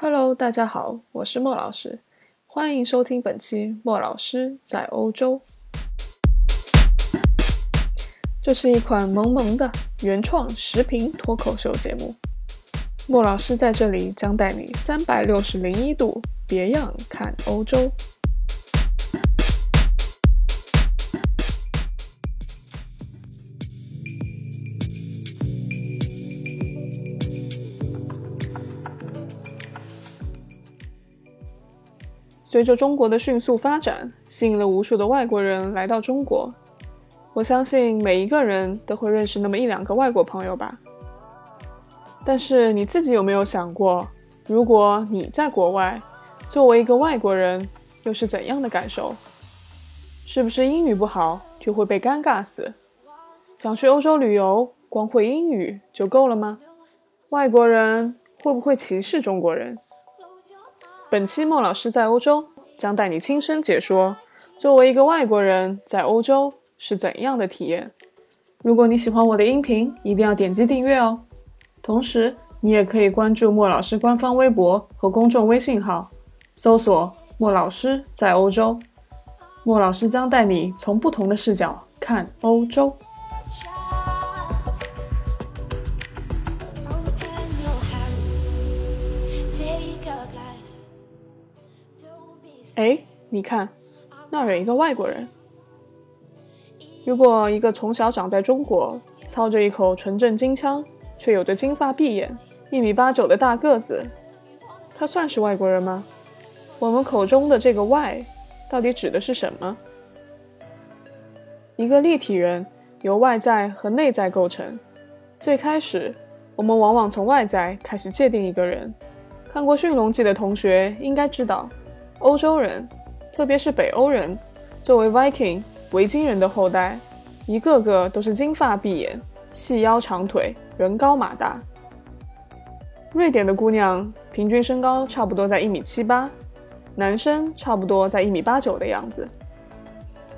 Hello，大家好，我是莫老师，欢迎收听本期莫老师在欧洲。这是一款萌萌的原创视频脱口秀节目，莫老师在这里将带你三百六十零一度别样看欧洲。随着中国的迅速发展，吸引了无数的外国人来到中国。我相信每一个人都会认识那么一两个外国朋友吧。但是你自己有没有想过，如果你在国外，作为一个外国人，又是怎样的感受？是不是英语不好就会被尴尬死？想去欧洲旅游，光会英语就够了吗？外国人会不会歧视中国人？本期莫老师在欧洲将带你亲身解说，作为一个外国人在欧洲是怎样的体验。如果你喜欢我的音频，一定要点击订阅哦。同时，你也可以关注莫老师官方微博和公众微信号，搜索“莫老师在欧洲”。莫老师将带你从不同的视角看欧洲。哎，你看，那儿有一个外国人。如果一个从小长在中国，操着一口纯正京腔，却有着金发碧眼、一米八九的大个子，他算是外国人吗？我们口中的这个“外”，到底指的是什么？一个立体人由外在和内在构成。最开始，我们往往从外在开始界定一个人。看过《驯龙记》的同学应该知道。欧洲人，特别是北欧人，作为 Viking 维京人的后代，一个个都是金发碧眼、细腰长腿、人高马大。瑞典的姑娘平均身高差不多在一米七八，男生差不多在一米八九的样子。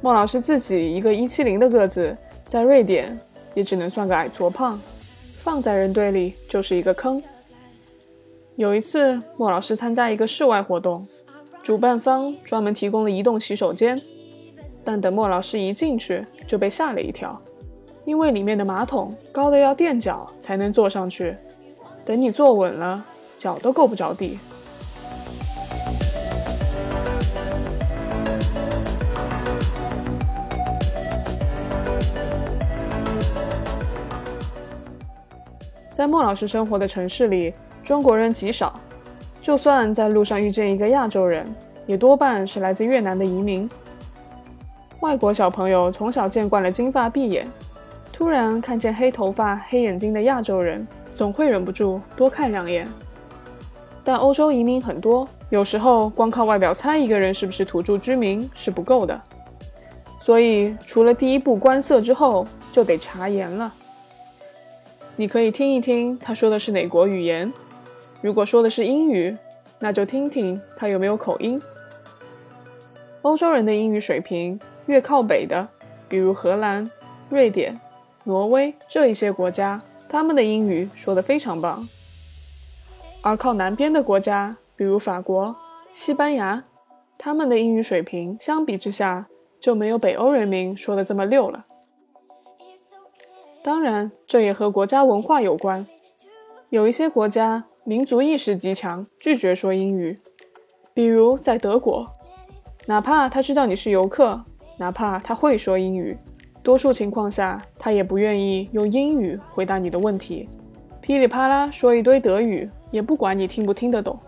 莫老师自己一个一七零的个子，在瑞典也只能算个矮矬胖，放在人堆里就是一个坑。有一次，莫老师参加一个室外活动。主办方专门提供了移动洗手间，但等莫老师一进去就被吓了一跳，因为里面的马桶高的要垫脚才能坐上去，等你坐稳了，脚都够不着地。在莫老师生活的城市里，中国人极少。就算在路上遇见一个亚洲人，也多半是来自越南的移民。外国小朋友从小见惯了金发碧眼，突然看见黑头发、黑眼睛的亚洲人，总会忍不住多看两眼。但欧洲移民很多，有时候光靠外表猜一个人是不是土著居民是不够的，所以除了第一步观色之后，就得查言了。你可以听一听他说的是哪国语言。如果说的是英语，那就听听他有没有口音。欧洲人的英语水平越靠北的，比如荷兰、瑞典、挪威这一些国家，他们的英语说得非常棒；而靠南边的国家，比如法国、西班牙，他们的英语水平相比之下就没有北欧人民说的这么溜了。当然，这也和国家文化有关，有一些国家。民族意识极强，拒绝说英语。比如在德国，哪怕他知道你是游客，哪怕他会说英语，多数情况下他也不愿意用英语回答你的问题，噼里啪啦说一堆德语，也不管你听不听得懂。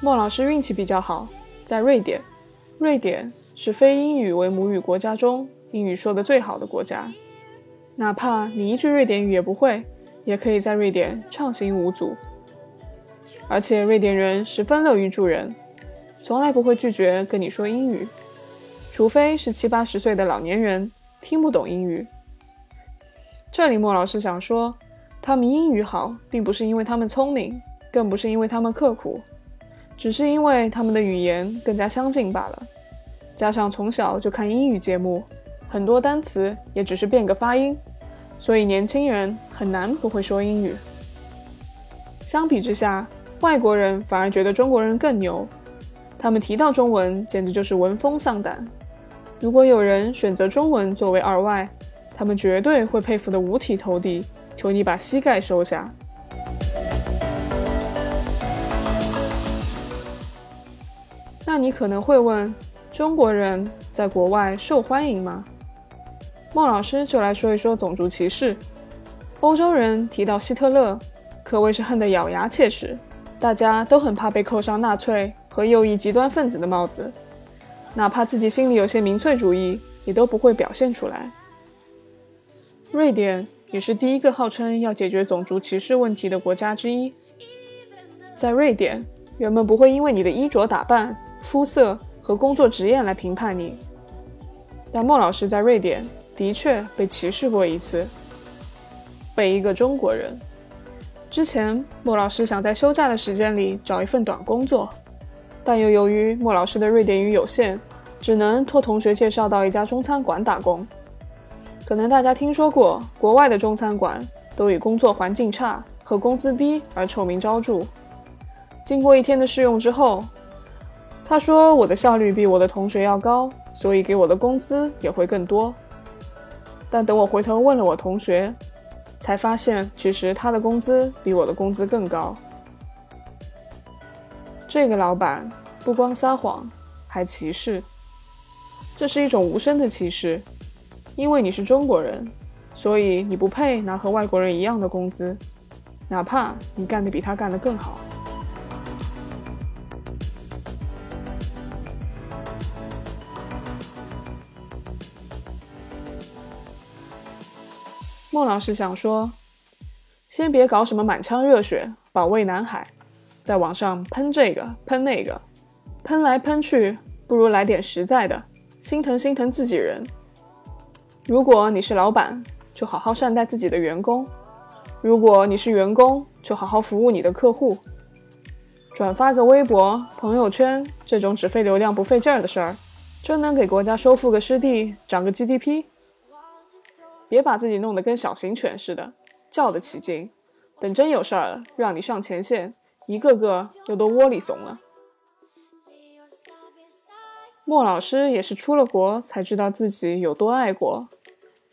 莫老师运气比较好，在瑞典，瑞典是非英语为母语国家中。英语说的最好的国家，哪怕你一句瑞典语也不会，也可以在瑞典畅行无阻。而且瑞典人十分乐于助人，从来不会拒绝跟你说英语，除非是七八十岁的老年人听不懂英语。这里莫老师想说，他们英语好，并不是因为他们聪明，更不是因为他们刻苦，只是因为他们的语言更加相近罢了。加上从小就看英语节目。很多单词也只是变个发音，所以年轻人很难不会说英语。相比之下，外国人反而觉得中国人更牛，他们提到中文简直就是闻风丧胆。如果有人选择中文作为二外，他们绝对会佩服得五体投地，求你把膝盖收下。那你可能会问，中国人在国外受欢迎吗？莫老师就来说一说种族歧视。欧洲人提到希特勒，可谓是恨得咬牙切齿，大家都很怕被扣上纳粹和右翼极端分子的帽子，哪怕自己心里有些民粹主义，也都不会表现出来。瑞典也是第一个号称要解决种族歧视问题的国家之一。在瑞典，人们不会因为你的衣着打扮。肤色和工作职业来评判你，但莫老师在瑞典的确被歧视过一次，被一个中国人。之前莫老师想在休假的时间里找一份短工作，但又由于莫老师的瑞典语有限，只能托同学介绍到一家中餐馆打工。可能大家听说过，国外的中餐馆都以工作环境差和工资低而臭名昭著。经过一天的试用之后。他说：“我的效率比我的同学要高，所以给我的工资也会更多。”但等我回头问了我同学，才发现其实他的工资比我的工资更高。这个老板不光撒谎，还歧视。这是一种无声的歧视，因为你是中国人，所以你不配拿和外国人一样的工资，哪怕你干得比他干得更好。孟老师想说，先别搞什么满腔热血保卫南海，在网上喷这个喷那个，喷来喷去，不如来点实在的，心疼心疼自己人。如果你是老板，就好好善待自己的员工；如果你是员工，就好好服务你的客户。转发个微博、朋友圈这种只费流量不费劲儿的事儿，真能给国家收复个失地，涨个 GDP。别把自己弄得跟小型犬似的，叫得起劲。等真有事儿了，让你上前线，一个个又都窝里怂了。莫老师也是出了国才知道自己有多爱国，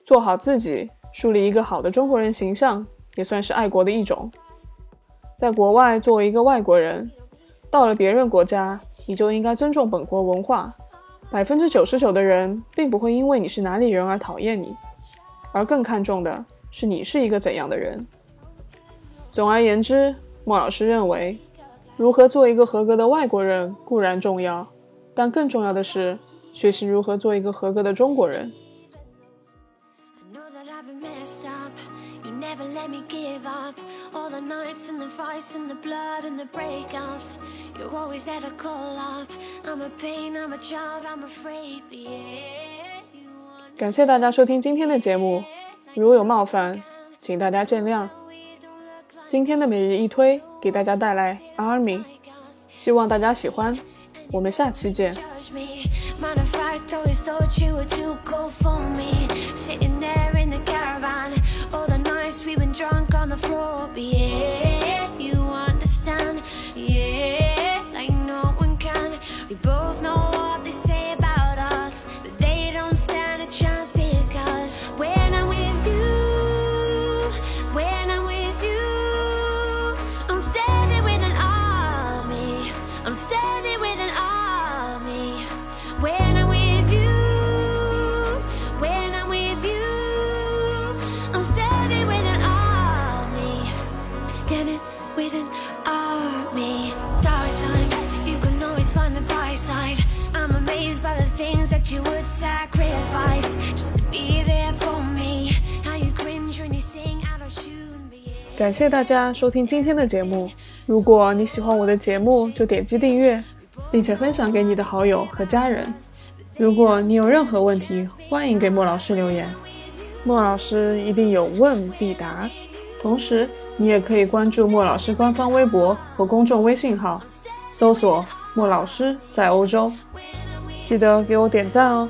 做好自己，树立一个好的中国人形象，也算是爱国的一种。在国外作为一个外国人，到了别人国家，你就应该尊重本国文化。百分之九十九的人并不会因为你是哪里人而讨厌你。而更看重的是你是一个怎样的人。总而言之，莫老师认为，如何做一个合格的外国人固然重要，但更重要的是学习如何做一个合格的中国人。感谢大家收听今天的节目，如有冒犯，请大家见谅。今天的每日一推给大家带来 Army，希望大家喜欢，我们下期见。感谢大家收听今天的节目。如果你喜欢我的节目，就点击订阅，并且分享给你的好友和家人。如果你有任何问题，欢迎给莫老师留言，莫老师一定有问必答。同时，你也可以关注莫老师官方微博和公众微信号，搜索“莫老师在欧洲”，记得给我点赞哦。